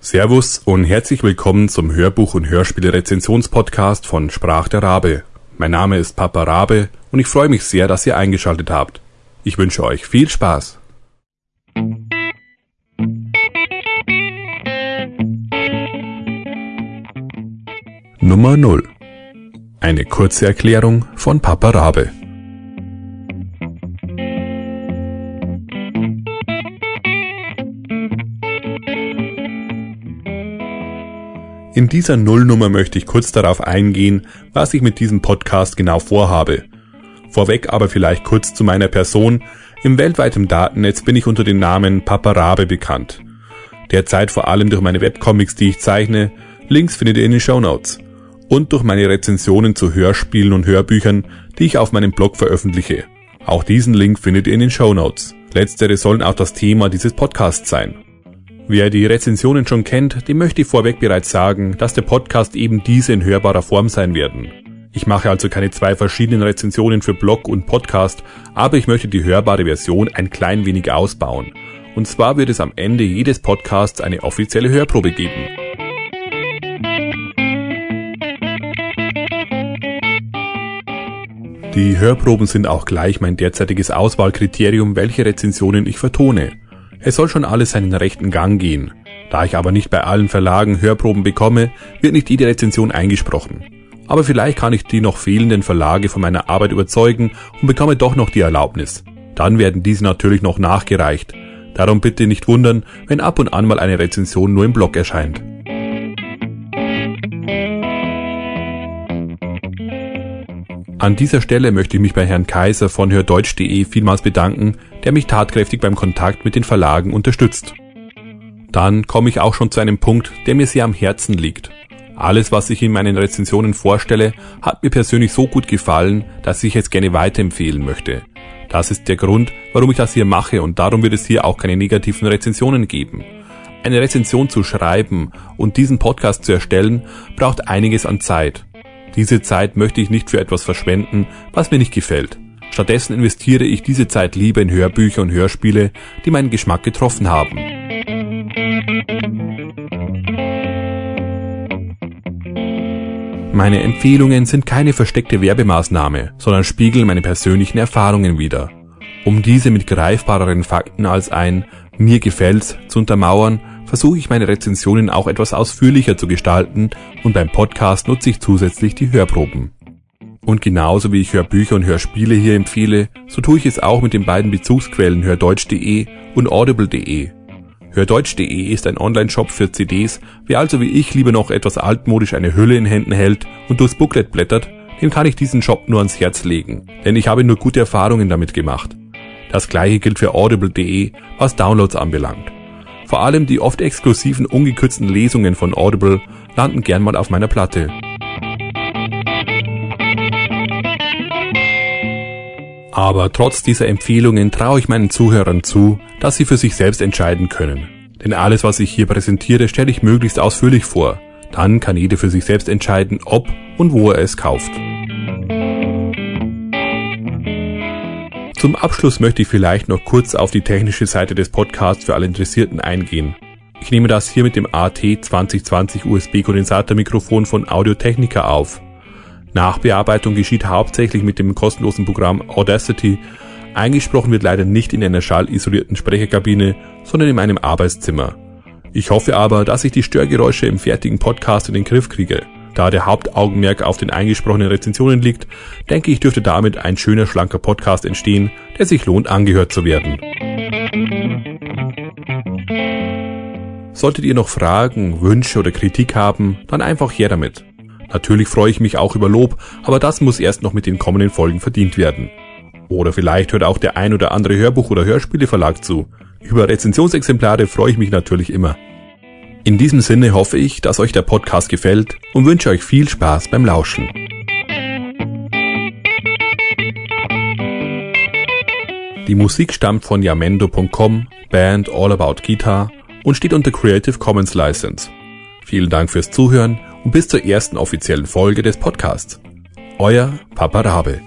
Servus und herzlich willkommen zum Hörbuch- und Hörspiele-Rezensionspodcast von Sprach der Rabe. Mein Name ist Papa Rabe und ich freue mich sehr, dass ihr eingeschaltet habt. Ich wünsche euch viel Spaß. Nummer 0 Eine kurze Erklärung von Papa Rabe. In dieser Nullnummer möchte ich kurz darauf eingehen, was ich mit diesem Podcast genau vorhabe. Vorweg aber vielleicht kurz zu meiner Person. Im weltweiten Datennetz bin ich unter dem Namen Papa Rabe bekannt. Derzeit vor allem durch meine Webcomics, die ich zeichne. Links findet ihr in den Show Notes. Und durch meine Rezensionen zu Hörspielen und Hörbüchern, die ich auf meinem Blog veröffentliche. Auch diesen Link findet ihr in den Show Notes. Letztere sollen auch das Thema dieses Podcasts sein. Wer die Rezensionen schon kennt, dem möchte ich vorweg bereits sagen, dass der Podcast eben diese in hörbarer Form sein werden. Ich mache also keine zwei verschiedenen Rezensionen für Blog und Podcast, aber ich möchte die hörbare Version ein klein wenig ausbauen. Und zwar wird es am Ende jedes Podcasts eine offizielle Hörprobe geben. Die Hörproben sind auch gleich mein derzeitiges Auswahlkriterium, welche Rezensionen ich vertone. Es soll schon alles seinen rechten Gang gehen. Da ich aber nicht bei allen Verlagen Hörproben bekomme, wird nicht jede Rezension eingesprochen. Aber vielleicht kann ich die noch fehlenden Verlage von meiner Arbeit überzeugen und bekomme doch noch die Erlaubnis. Dann werden diese natürlich noch nachgereicht. Darum bitte nicht wundern, wenn ab und an mal eine Rezension nur im Blog erscheint. An dieser Stelle möchte ich mich bei Herrn Kaiser von hördeutsch.de vielmals bedanken, der mich tatkräftig beim Kontakt mit den Verlagen unterstützt. Dann komme ich auch schon zu einem Punkt, der mir sehr am Herzen liegt. Alles, was ich in meinen Rezensionen vorstelle, hat mir persönlich so gut gefallen, dass ich es gerne weiterempfehlen möchte. Das ist der Grund, warum ich das hier mache und darum wird es hier auch keine negativen Rezensionen geben. Eine Rezension zu schreiben und diesen Podcast zu erstellen, braucht einiges an Zeit. Diese Zeit möchte ich nicht für etwas verschwenden, was mir nicht gefällt. Stattdessen investiere ich diese Zeit lieber in Hörbücher und Hörspiele, die meinen Geschmack getroffen haben. Meine Empfehlungen sind keine versteckte Werbemaßnahme, sondern spiegeln meine persönlichen Erfahrungen wider. Um diese mit greifbareren Fakten als ein mir gefällt's zu untermauern, versuche ich meine Rezensionen auch etwas ausführlicher zu gestalten und beim Podcast nutze ich zusätzlich die Hörproben. Und genauso wie ich Hörbücher und Hörspiele hier empfehle, so tue ich es auch mit den beiden Bezugsquellen hördeutsch.de und audible.de. Hördeutsch.de ist ein Online-Shop für CDs. Wer also wie ich lieber noch etwas altmodisch eine Hülle in Händen hält und durchs Booklet blättert, dem kann ich diesen Shop nur ans Herz legen, denn ich habe nur gute Erfahrungen damit gemacht. Das gleiche gilt für audible.de, was Downloads anbelangt. Vor allem die oft exklusiven ungekürzten Lesungen von Audible landen gern mal auf meiner Platte. Aber trotz dieser Empfehlungen traue ich meinen Zuhörern zu, dass sie für sich selbst entscheiden können. Denn alles, was ich hier präsentiere, stelle ich möglichst ausführlich vor. Dann kann jeder für sich selbst entscheiden, ob und wo er es kauft. Zum Abschluss möchte ich vielleicht noch kurz auf die technische Seite des Podcasts für alle Interessierten eingehen. Ich nehme das hier mit dem AT 2020 USB Kondensatormikrofon von Audio Technica auf. Nachbearbeitung geschieht hauptsächlich mit dem kostenlosen Programm Audacity. Eingesprochen wird leider nicht in einer schallisolierten Sprecherkabine, sondern in meinem Arbeitszimmer. Ich hoffe aber, dass ich die Störgeräusche im fertigen Podcast in den Griff kriege. Da der Hauptaugenmerk auf den eingesprochenen Rezensionen liegt, denke ich, dürfte damit ein schöner, schlanker Podcast entstehen, der sich lohnt, angehört zu werden. Solltet ihr noch Fragen, Wünsche oder Kritik haben, dann einfach her damit. Natürlich freue ich mich auch über Lob, aber das muss erst noch mit den kommenden Folgen verdient werden. Oder vielleicht hört auch der ein oder andere Hörbuch- oder Hörspieleverlag zu. Über Rezensionsexemplare freue ich mich natürlich immer. In diesem Sinne hoffe ich, dass euch der Podcast gefällt und wünsche euch viel Spaß beim Lauschen. Die Musik stammt von yamendo.com, Band All About Guitar und steht unter Creative Commons License. Vielen Dank fürs Zuhören und bis zur ersten offiziellen Folge des Podcasts. Euer Papa Rabe.